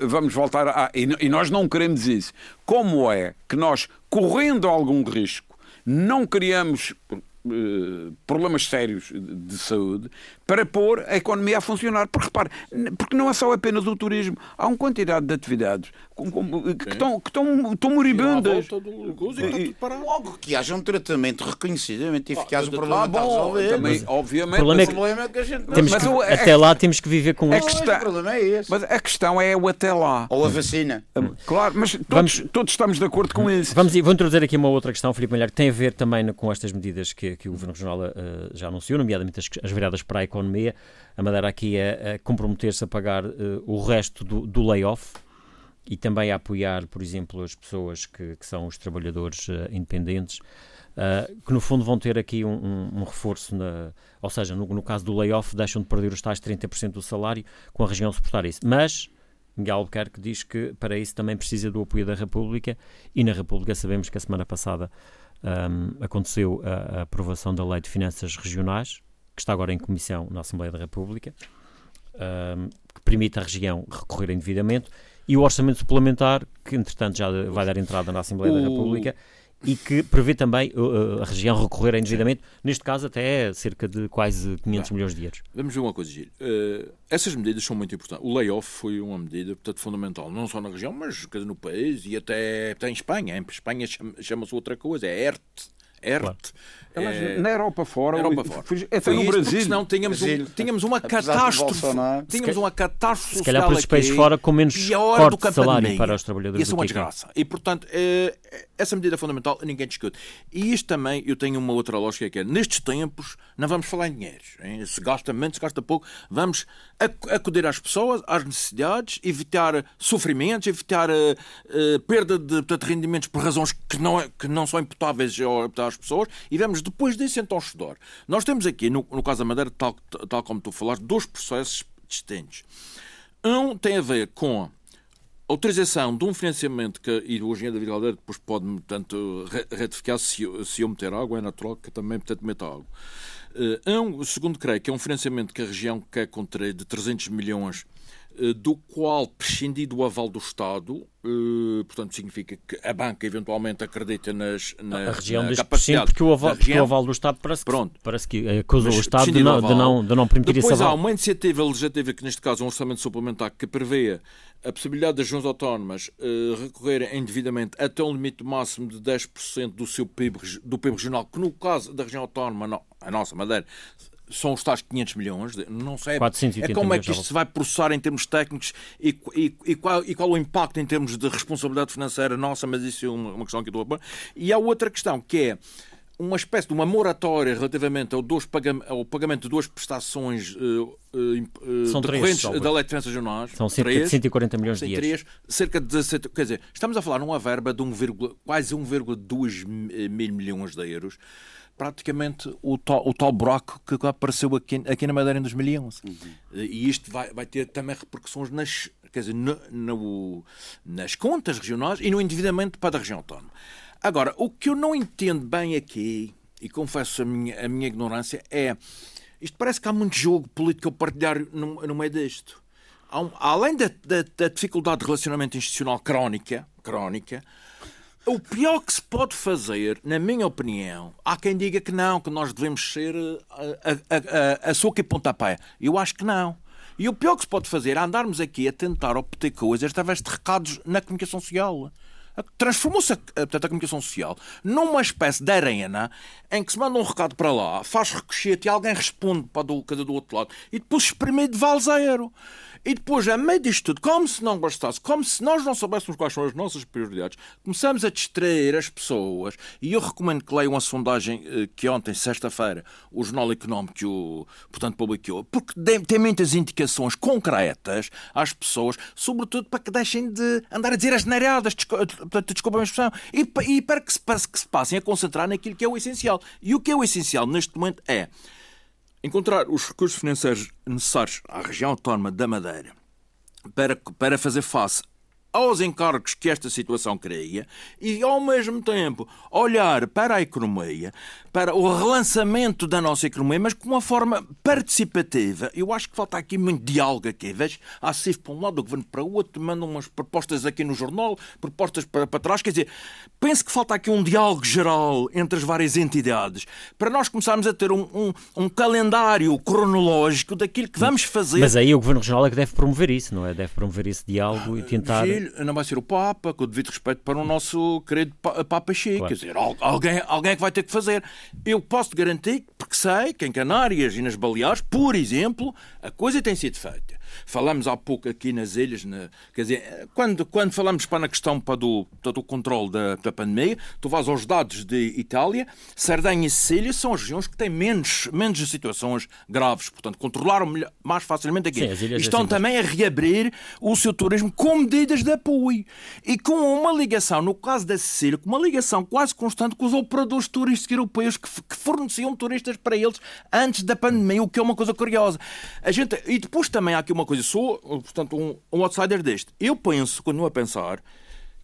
Vamos voltar a. E nós não queremos isso. Como é que nós, correndo algum risco, não criamos eh, problemas sérios de saúde para pôr a economia a funcionar. Porque repare, porque não é só apenas o turismo, há uma quantidade de atividades que, estão, que estão, estão moribundas. Logo que haja um tratamento reconhecidamente eficaz, o problema está resolvido. Também, obviamente, o problema é que, problema é que a gente não temos que, é, até lá temos que viver com isso. o problema é esse. Mas a questão é o até lá. Ou a vacina. Claro, mas todos, vamos, todos estamos de acordo com isso. Vamos, vou introduzir aqui uma outra questão, Filipe Malher, que tem a ver também com estas medidas que, que o Governo Regional uh, já anunciou, nomeadamente as, as viradas para a economia. A Madeira aqui é, é comprometer-se a pagar uh, o resto do, do layoff e também a apoiar, por exemplo, as pessoas que, que são os trabalhadores uh, independentes, uh, que no fundo vão ter aqui um, um, um reforço, na, ou seja, no, no, caso do layoff, deixam de perder os tais 30% do salário com a região suportar isso. Mas Miguel Albuquerque diz que para isso também precisa do apoio da República e na República sabemos que a semana passada um, aconteceu a, a aprovação da Lei de Finanças Regionais, que está agora em comissão na Assembleia da República, um, que permite à região recorrer a endividamento e o orçamento suplementar, que entretanto já vai dar entrada na Assembleia o... da República e que prevê também uh, uh, a região recorrer a endividamento, neste caso até cerca de quase 500 milhões de euros. Vamos ver uma coisa, Gil. Uh, essas medidas são muito importantes. O layoff foi uma medida, portanto, fundamental, não só na região, mas no país e até, até em Espanha. Em Espanha chama-se outra coisa, é ERT. ERT. Claro. É... Na Europa fora, Europa fora. até no Brasil. Senão tínhamos, um, tínhamos uma catástrofe. Tínhamos uma catástrofe Se calhar para os países fora com menos corte de salário para os trabalhadores. Isso é uma desgraça. E, portanto, é, essa medida é fundamental ninguém discute. E isto também, eu tenho uma outra lógica que é, nestes tempos, não vamos falar em dinheiros. Hein? Se gasta menos, se gasta pouco, vamos acudir às pessoas, às necessidades, evitar sofrimentos, evitar uh, uh, perda de portanto, rendimentos por razões que não, é, que não são imputáveis às pessoas e vamos depois disso, então, estudar. Nós temos aqui, no, no caso da Madeira, tal, tal como tu falaste, dois processos distintos. Um tem a ver com a autorização de um financiamento que, e o engenheiro David depois pode, portanto, retificar se, se eu meter água, é natural que também, portanto, meta água. Uh, um, segundo creio que é um financiamento que a região quer contrair de 300 milhões eh, do qual prescindir do aval do Estado, eh, portanto significa que a banca eventualmente acredita nas, na, a região na diz capacidade porque o aval, porque o aval do Estado parece que, Pronto. parece que acusa o Estado de não, de, não, de não permitir Depois esse aval. há uma iniciativa legislativa que neste caso é um orçamento suplementar que prevê a possibilidade das regiões autónomas uh, recorrerem indevidamente até um limite máximo de 10% do seu PIB, do PIB regional, que no caso da região autónoma, não, a nossa Madeira, são os tais 500 milhões, não sei é como é que isto se vai processar em termos técnicos e, e, e, qual, e qual o impacto em termos de responsabilidade financeira nossa, mas isso é uma, uma questão que eu estou a pôr. E há outra questão que é uma espécie de uma moratória relativamente ao, dois pagam ao pagamento de duas prestações uh, uh, São decorrentes três, da Lei de Defensas Regionais. São cerca três, de 140 milhões de três, cerca de 17, quer dizer, estamos a falar numa verba de 1, quase 1,2 mil milhões de euros praticamente o o tal buraco que apareceu aqui, aqui na Madeira em 2011. Uhum. E isto vai, vai ter também repercussões nas, quer dizer, no, no, nas contas regionais e no endividamento para a região autónoma. Agora, o que eu não entendo bem aqui, e confesso a minha, a minha ignorância, é. Isto parece que há muito jogo político partilhar no, no meio disto. Um, além da, da, da, dificuldade de relacionamento institucional crónica, crónica, o pior que se pode fazer, na minha opinião, há quem diga que não, que nós devemos ser a, a, a, a soca e pontapé. Eu acho que não. E o pior que se pode fazer é andarmos aqui a tentar obter coisas através de recados na comunicação social transformou-se a, a, a, comunicação social numa espécie de arena em que se manda um recado para lá, faz ricochete e alguém responde para do, do outro lado e depois espreme de valzeiro. E depois, a meio disto tudo, como se não bastasse, como se nós não soubéssemos quais são as nossas prioridades, começamos a distrair as pessoas. E eu recomendo que leiam a sondagem eh, que ontem, sexta-feira, o Jornal Económico, portanto, publicou, porque tem muitas indicações concretas às pessoas, sobretudo para que deixem de andar a dizer as neiradas, desculpa a expressão, e, para que se passem a concentrar naquilo que é o essencial. E o que é o essencial neste momento é encontrar os recursos financeiros necessários à região autónoma da Madeira para, para fazer face aos encargos que esta situação cria e, ao mesmo tempo, olhar para a economia, para o relançamento da nossa economia, mas com uma forma participativa. Eu acho que falta aqui muito diálogo aqui. Vejo a CIF para um lado, o governo para o outro, mandam umas propostas aqui no jornal, propostas para, para trás. Quer dizer, penso que falta aqui um diálogo geral entre as várias entidades para nós começarmos a ter um, um, um calendário cronológico daquilo que vamos fazer. Mas aí o governo regional é que deve promover isso, não é? Deve promover esse diálogo e tentar. Não vai ser o Papa, com o devido respeito para o nosso querido Papa Chico. Claro. Quer dizer, alguém, alguém é que vai ter que fazer. Eu posso te garantir, porque sei que em Canárias e nas Baleares, por exemplo, a coisa tem sido feita. Falamos há pouco aqui nas ilhas, quer dizer, quando, quando falamos para na questão para do, do controle da, da pandemia, tu vais aos dados de Itália, Sardenha e Sicília são as regiões que têm menos, menos situações graves, portanto, controlaram mais facilmente aqui. Sim, Estão assim, também a reabrir o seu turismo com medidas de apoio e com uma ligação, no caso da Sicília, com uma ligação quase constante com os operadores turísticos europeus que, que forneciam turistas para eles antes da pandemia, o que é uma coisa curiosa. A gente, e depois também há aqui uma coisa, sou, portanto, um, um outsider deste. Eu penso, continuo a pensar,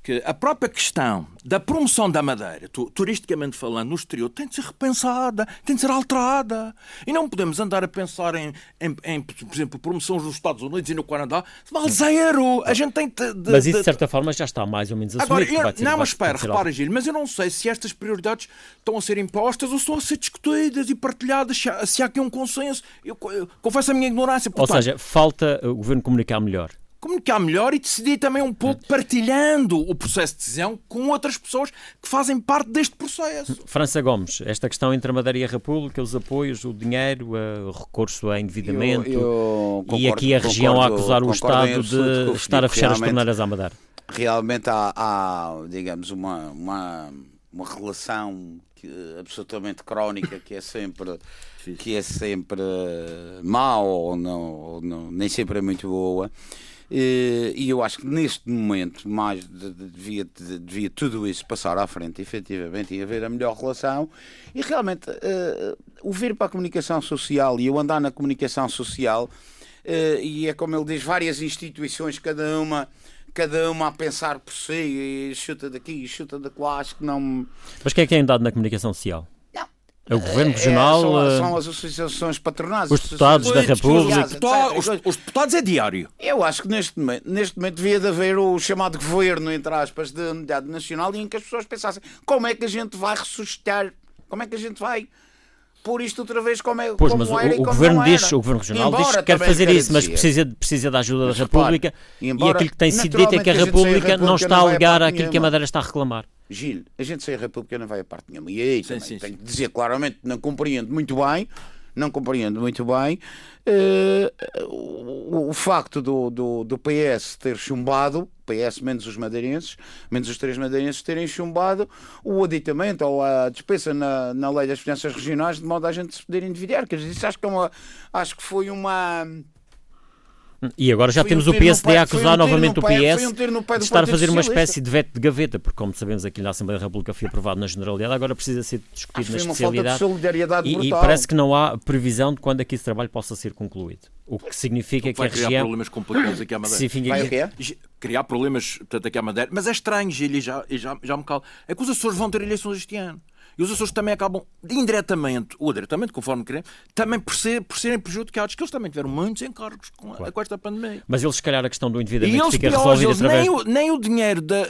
que a própria questão da promoção da Madeira, turisticamente falando, no exterior, tem de ser repensada, tem de ser alterada. E não podemos andar a pensar em, em, em por exemplo, promoção nos Estados Unidos e no Canadá. Vale zero! A gente tem de, de, Mas isso, de certa forma, já está mais ou menos assumido. Agora, eu, não, mas espera, repara, Gil, mas eu não sei se estas prioridades estão a ser impostas ou estão a ser discutidas e partilhadas, se há, se há aqui um consenso. Eu, eu confesso a minha ignorância. Portanto, ou seja, falta o Governo comunicar melhor comunicar melhor e decidir também um pouco partilhando o processo de decisão com outras pessoas que fazem parte deste processo. França Gomes, esta questão entre a Madeira e a República, os apoios, o dinheiro, o recurso a endividamento eu, eu concordo, e aqui a região concordo, a acusar o Estado de estar a fechar as torneiras à Madeira. Realmente há, há digamos, uma, uma, uma relação absolutamente crónica que é sempre que é sempre mau ou não, ou não, nem sempre é muito boa eh, e eu acho que neste momento mais devia, devia tudo isso passar à frente, efetivamente, e haver a melhor relação. E realmente, uh, o vir para a comunicação social e o andar na comunicação social, uh, e é como ele diz, várias instituições, cada uma cada uma a pensar por si, e chuta daqui, e chuta de lá, acho que não. Mas quem é que é andado na comunicação social? É o Governo é, Regional. É, são, são, as associações patronais. Os deputados da República. Os deputados, os, os deputados é diário. Eu acho que neste momento, neste momento devia de haver o chamado governo, entre aspas, de unidade nacional e em que as pessoas pensassem como é que a gente vai ressuscitar, como é que a gente vai pôr isto outra vez como, é, pois, como mas era o, o governo diz, o governo regional embora diz que quer fazer isso, mas precisa, precisa da ajuda mas, da República embora, e aquilo que tem sido dito é que a, a República, República não está a alegar aquilo que a Madeira está a reclamar. Gil, a gente sem a República não vai a parte nenhuma. E aí sim, sim, tem sim. que dizer claramente, não compreendo muito bem, não compreendo muito bem uh, o, o, facto do, do, do, PS ter chumbado, PS menos os madeirenses, menos os três madeirenses terem chumbado o aditamento ou a despesa na, na lei das finanças regionais de modo a gente se poder endividar. Quer dizer, isso acho que, é uma, acho que foi uma e agora já temos um o PSD a acusar um novamente o PS um de estar a fazer uma espécie de veto de gaveta, porque como sabemos aqui na Assembleia da República foi aprovado na generalidade, agora precisa ser discutido na especialidade. E, e, parece que não há previsão de quando é que esse trabalho possa ser concluído. O que significa o que, que a região... criar problemas complicados aqui à Madeira. Significa... Que... Criar problemas, portanto, aqui à Madeira. Mas é estranho, Gil, e já, já, já me calo. É que os Açores vão ter eleições este ano. E os Açores também acabam, indiretamente ou diretamente, conforme queremos, também por, ser, por serem prejudicados, que eles também tiveram muitos encargos com, claro. com esta pandemia. Mas eles, se calhar, a questão do endividamento fica resolvida através... Nem o, nem o dinheiro da,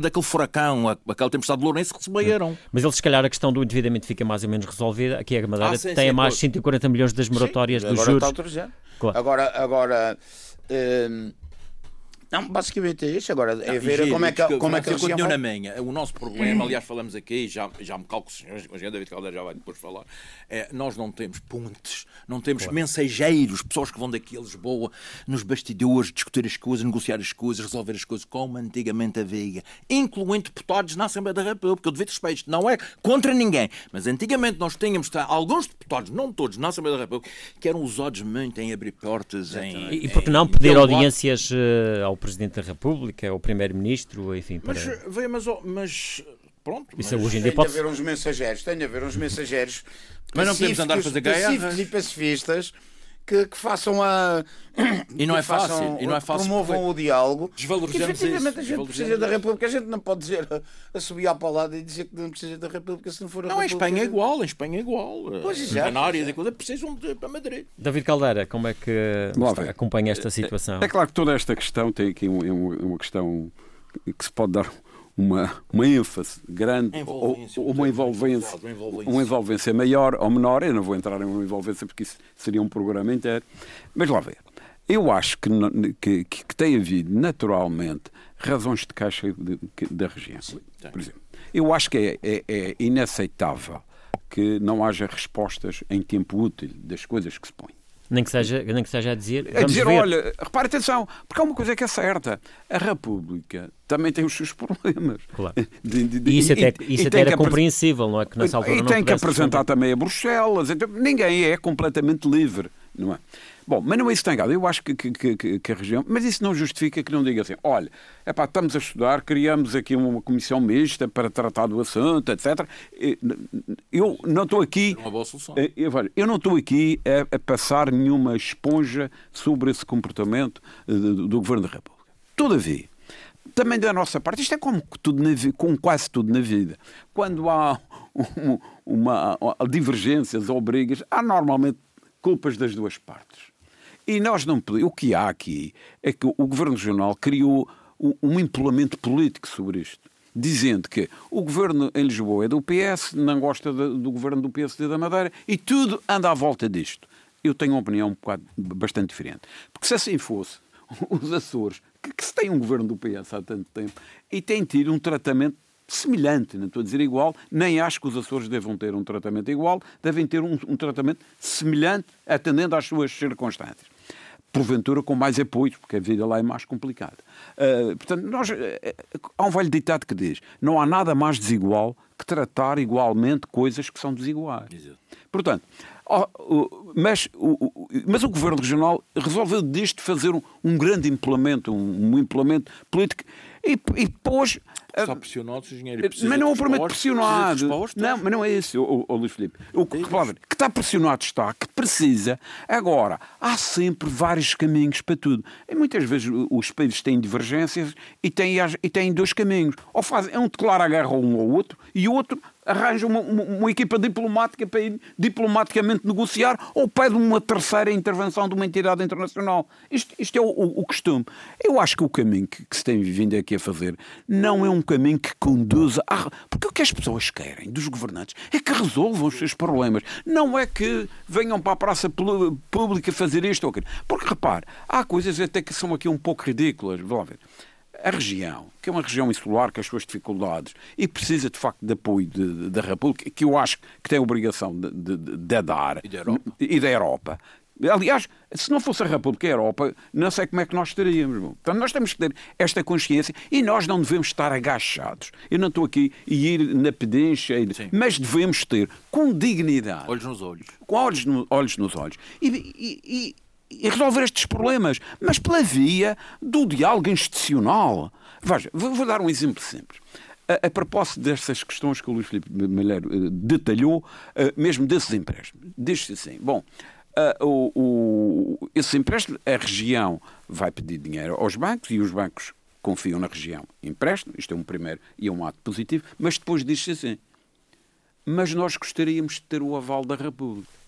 daquele furacão, aquela tempestade de Lourenço, receberam. Mas eles, se calhar, a questão do endividamento fica mais ou menos resolvida. Aqui a Madeira ah, sim, tem sim, mais 140 milhões das moratórias sim, dos agora juros. Está claro. Agora, agora hum, não, basicamente é isso. Agora é ver giro, como é que, como é que a região... na minha. O nosso problema, aliás, falamos aqui, já, já me calco, o senhor David Caldeira já vai depois falar, é nós não temos pontes, não temos claro. mensageiros, pessoas que vão daqui a Lisboa, nos bastidores, discutir as coisas, negociar as coisas, resolver as coisas, como antigamente havia, incluindo deputados na Assembleia da República. Eu devido respeito, não é contra ninguém, mas antigamente nós tínhamos tá, alguns deputados, não todos, na Assembleia da República, que eram usados muito em abrir portas, em... E, e por que não pedir audiências uh, ao Presidente da República, ao Primeiro-Ministro, enfim. Para... Mas, mas, mas pronto. Isso mas hoje em dia tem pode... de haver uns mensageiros, tem de haver uns mensageiros. Mas não podemos andar a fazer guerras. e pacifistas que, que façam a. E não é fácil. E não é fácil promovam o diálogo. Desvalorizamos que, efetivamente isso, a gente precisa da República. A gente não pode dizer a, subir à palada e dizer que não precisa da República se não for a não, República. Não, em Espanha é igual. Em Espanha é igual. Pois, em Canárias e coisas precisam de para Madrid. David Caldeira, como é que acompanha esta situação? É, é, claro que toda esta questão tem aqui uma, uma questão que se pode dar uma, uma ênfase grande ou, ou uma envolvência, uma envolvência maior ou menor. Eu não vou entrar em uma envolvência porque isso seria um programa inteiro. Mas lá ver. Eu acho que, que, que tem havido naturalmente razões de caixa da região. Por exemplo, eu acho que é, é, é inaceitável que não haja respostas em tempo útil das coisas que se põem. Nem que seja, nem que seja a dizer. A dizer, ver. olha, repare atenção, porque há uma coisa que é certa: a República também tem os seus problemas. Claro. De, de, de, e isso até, e, isso até era compreensível, não é? Que nessa altura e não tem que apresentar também a Bruxelas. Então, ninguém é completamente livre, não é? Bom, mas não é isso que tem errado. Eu acho que, que, que, que, a região. Mas isso não justifica que não diga assim: olha, epá, estamos a estudar, criamos aqui uma comissão mista para tratar do assunto, etc. Eu não estou aqui. É uma boa solução. Eh, eu, não estou aqui a, a, passar nenhuma esponja sobre esse comportamento eh, do, do Governo da República. Todavia, também da nossa parte, isto é como, tudo na, com quase tudo na vida. Quando há um, uma, uma, divergências ou brigas, há normalmente culpas das duas partes. E nós não O que há aqui é que o Governo Regional criou um empolamento político sobre isto, dizendo que o governo em Lisboa é do PS, não gosta do governo do PSD da Madeira e tudo anda à volta disto. Eu tenho uma opinião um bocado, bastante diferente. Porque se assim fosse, os Açores, que, que se tem um governo do PS há tanto tempo, e tem tido um tratamento semelhante, não estou a dizer igual, nem acho que os Açores devam ter um tratamento igual, devem ter um, um tratamento semelhante, atendendo às suas circunstâncias porventura com mais apoio, porque a vida lá é mais complicada. Uh, portanto, nós, uh, há um velho ditado que diz: não há nada mais desigual que tratar igualmente coisas que são desiguais. Exato. Portanto, oh, mas, o, mas o Governo Regional resolveu disto fazer um, um grande implemento, um, um implemento político e, e pôs Está pressionado, Sr. Engenheiro. Mas não é o prometo pressionado. Não, mas não é esse, o, o, Luís Filipe. O que, que está pressionado está, que precisa. Agora, há sempre vários caminhos para tudo. E muitas vezes os países têm divergências e têm, e têm dois caminhos. Ou fazem, um declara a guerra um ao outro e o outro arranja uma, uma, uma, equipa diplomática para ir diplomaticamente negociar ou pede uma terceira intervenção de uma entidade internacional. Isto, isto é o, o, o, costume. Eu acho que o caminho que, que, se tem vindo aqui a fazer não é um caminho que conduza a. Porque o que as pessoas querem dos governantes é que resolvam os seus problemas. Não é que venham para a praça pública fazer isto ou aquilo. Porque repare, há coisas até que são aqui um pouco ridículas. Vamos ver. A região, que é uma região insular com as suas dificuldades e precisa de facto de apoio da República, que eu acho que tem a obrigação de, de, de dar e da Europa. E da Europa. Aliás, se não fosse a República e a Europa, não sei como é que nós estaríamos. Portanto, nós temos que ter esta consciência e nós não devemos estar agachados. Eu não estou aqui a ir na pedência, mas devemos ter com dignidade. Olhos nos olhos. Com olhos, no, olhos nos olhos. E, e, e, resolver estes problemas, mas pela via do diálogo institucional. Veja, vou, dar um exemplo simples. A, a, propósito destas questões que o Luís Filipe Malheiro uh, detalhou, uh, mesmo desses empréstimos, diz-se assim: bom, uh, o, o, esses empréstimos, a região vai pedir dinheiro aos bancos e os bancos confiam na região, emprestam, isto é um primeiro e é um ato positivo, mas depois diz-se assim: mas nós gostaríamos de ter o aval da República.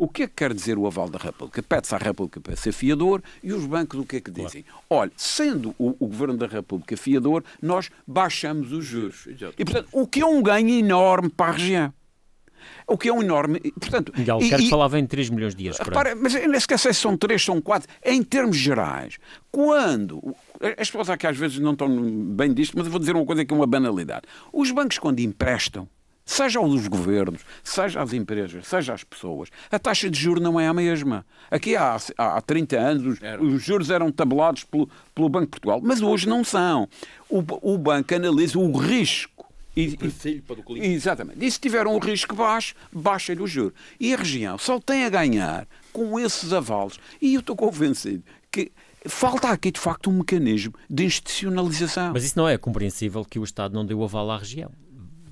O que é que quer dizer o aval da República? Pede-se à República para ser fiador e os bancos o que é que dizem? Claro. Olha, sendo o, o, Governo da República fiador, nós baixamos os juros. Exato. E, portanto, o que é um ganho enorme para a região. O que é um enorme. Portanto, e e, falava em 3 milhões de euros. Repara, mas nem sequer sei se são 3, são 4. Em termos gerais, quando. As pessoas aqui às vezes não estão bem disto, mas eu vou dizer uma coisa que é uma banalidade. Os bancos, quando emprestam, seja aos governos, seja às empresas, seja às pessoas, a taxa de juros não é a mesma. Aqui há, há 30 anos os juros eram tabelados pelo, pelo Banco de Portugal, mas hoje não são. O, o banco analisa o risco. E, e, para o exatamente. E se tiver um risco baixo, baixa-lhe o juro. E a região só tem a ganhar com esses avalos. E eu estou convencido que falta aqui, de facto, um mecanismo de institucionalização. Mas isso não é compreensível que o Estado não deu aval à região.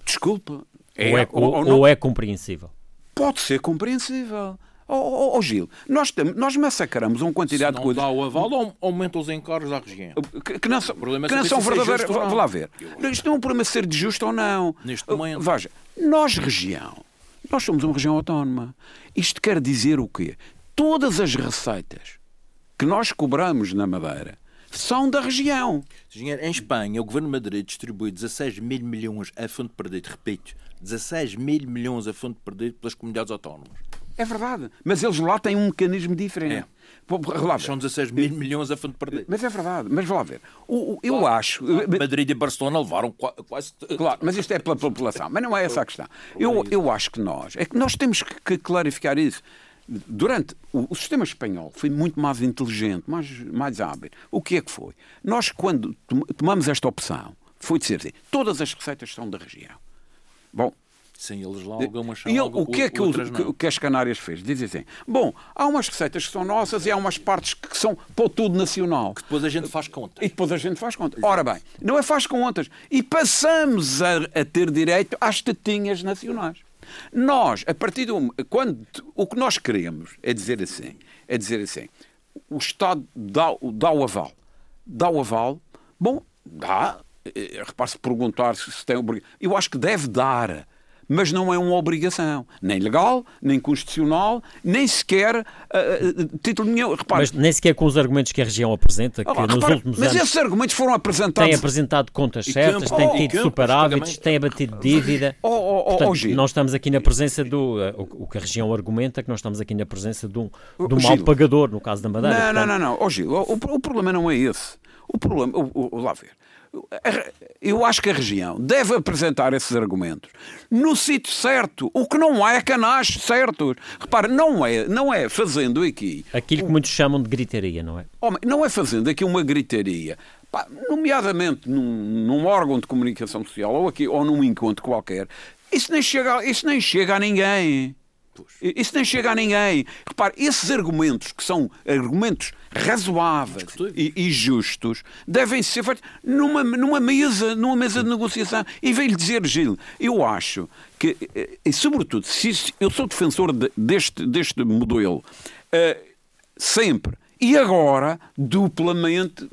Desculpa, é, ou, é, ou, ou, ou é compreensível? Pode ser compreensível. Ó oh, oh, oh, Gil, nós, temos, nós massacramos uma quantidade de coisas. dá o aval, aumenta os encargos à região. Que, que não são, que não são verdadeiros. Vamos lá ver. Isto não é um problema de ser de justo ou não. Neste momento. Veja, nós, região, nós somos uma região autónoma. Isto quer dizer o quê? Todas as receitas que nós cobramos na Madeira são da região. Em Espanha, o Governo de Madrid distribui 16 mil milhões a fundo perdido, repito, 16 mil milhões a fundo perdido pelas comunidades autónomas. É verdade, mas eles lá têm um mecanismo diferente. É. São 16 mil milhões a fundo perdido. Mas é verdade, mas vá ver. O, o, eu acho. Madrid e Barcelona levaram quase. Claro, mas isto é pela população. Mas não é essa a questão. Eu, eu acho que nós. É que nós temos que clarificar isso. Durante o, o, sistema espanhol foi muito mais inteligente, mais, mais hábil. O que é que foi? Nós, quando tomamos esta opção, foi dizer assim: todas as receitas são da região. Bom, Sim, eles lá algumas são, e o que é que, o, que, as Canárias fez? Dizem assim: bom, há umas receitas que são nossas e há umas partes que são para tudo nacional. Que depois a gente faz contas. E depois a gente faz contas. Ora bem, não é faz contas. E passamos a, a ter direito às tetinhas nacionais. Nós, a partir do quando o que nós queremos é dizer assim, é dizer assim, o Estado dá, dá o aval, dá o aval, bom, dá, eh, repare-se perguntar se tem obrigação. Eu acho que deve dar mas não é uma obrigação, nem legal, nem constitucional, nem sequer uh, título nenhum. Repare, mas nem sequer com os argumentos que a região apresenta, que ah, nos repare, últimos mas anos... esses argumentos foram apresentados... Tem apresentado contas certas, tem tido superávites, tem abatido dívida. Oh, oh, oh, Portanto, nós estamos aqui na presença do... Uh, o que a região argumenta que nós estamos aqui na presença de um, de um mal pagador, no caso da Madeira. Não, portanto... não, não, não. Oh, Gil, o, o, problema não é esse. O problema... O, o, lá ver eu acho que a região deve apresentar esses argumentos no sítio certo, o que não é canache certo. Repare, não é, não é fazendo aqui. Aquilo que muitos chamam de gritaria, não é? Homem, não é fazendo aqui uma gritaria, pá, nomeadamente num, num, órgão de comunicação social ou, aqui, ou num encontro qualquer. Isso nem chega, isso nem chega a ninguém. Isso nem chega a ninguém. Repare, esses argumentos, que são argumentos razoáveis e, e, justos, devem ser feitos numa, numa mesa, numa mesa de negociação. E veio-lhe dizer, Gil, eu acho que, eh, e sobretudo, se eu sou defensor de, deste, deste modelo, uh, sempre e agora, duplamente.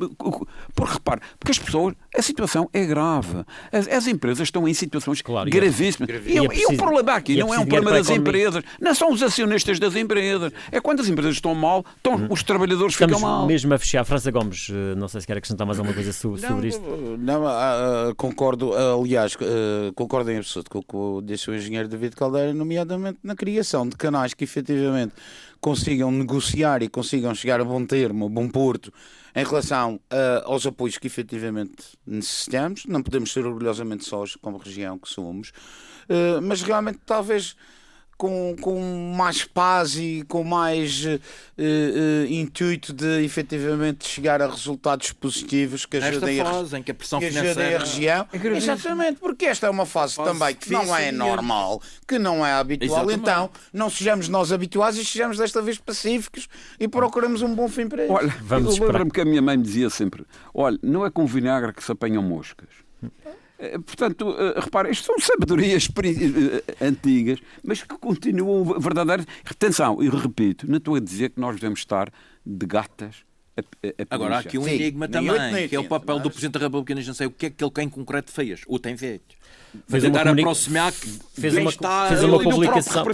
Porque repare, porque as pessoas. A situação é grave. As, as empresas estão em situações claro, gravíssimas. E, e, e, e, o problema aqui não é um problema das empresas. Não são os acionistas das empresas. É quando as empresas estão mal, estão, uhum. os trabalhadores Estamos ficam mal. mesmo a fechar. França Gomes, eh, não sei se quer acrescentar mais alguma coisa sobre, não, isto. Não, uh, concordo. Uh, aliás, uh, concordo em absoluto com o que disse o engenheiro David Caldeira, nomeadamente na criação de canais que efetivamente consigam negociar e consigam chegar a bom termo, bom porto, em relação uh, aos apoios que efetivamente necessitamos. Não podemos ser orgulhosamente sós como região que somos, uh, mas realmente talvez com, com mais paz e com mais uh, uh, intuito de efetivamente chegar a resultados positivos que ajudem, fase, a, em que a, pressão que ajudem a região. É Exatamente, porque esta é uma fase, fase também que não é normal, que não é habitual. Exatamente. Então, não sejamos nós habituais e sejamos desta vez pacíficos e procuramos um bom fim para isso. Olha, Vamos eu lembro-me que a minha mãe me dizia sempre: olha, não é com vinagre que se apanham moscas. Eh, portanto, eh, repare, isto são sabedorias eh, antigas, mas que continuam verdadeiras. Atenção, e repito, não estou a dizer que nós devemos estar de gatas a, a Agora, há aqui um enigma também, que é o papel do Presidente da República, não sei o que é que ele em concreto fez, ou tem feito fez uma comunica... aproximar fez uma, está fez uma publicação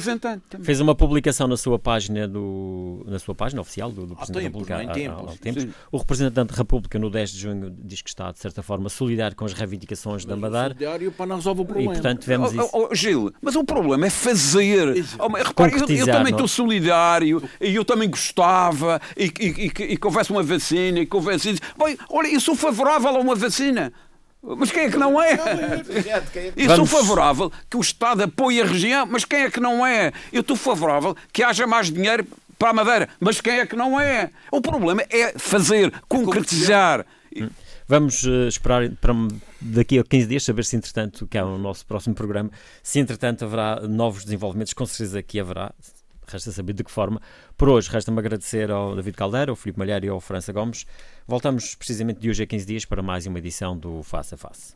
fez uma publicação na sua página do na sua página oficial do, do Presidente tempos, da República há, há, há tempos. o representante da República no 10 de junho diz que está de certa forma solidário com as reivindicações da Madeira solidário para não resolver o problema. e portanto vemos isso oh, oh, Gil mas o problema é fazer. Oh, repare, eu, eu, também estou é? solidário e eu também gostava e, e, e, e que houvesse uma vacina e que houvesse Bem, olha, eu sou favorável a uma vacina mas quem é que não é? Eu sou favorável que o Estado apoie a região, mas quem é que não é? Eu estou favorável que haja mais dinheiro para a Madeira, mas quem é que não é? O problema é fazer, concretizar. Vamos uh, esperar para daqui a 15 dias saber se, entretanto, que é o nosso próximo programa, se entretanto haverá novos desenvolvimentos, com certeza que haverá, resta saber de que forma. Por hoje, resta-me agradecer ao David Caldeira, ao Filipe Malheiro e ao França Gomes. Voltamos precisamente de hoje a 15 dias para mais uma edição do Face a Face.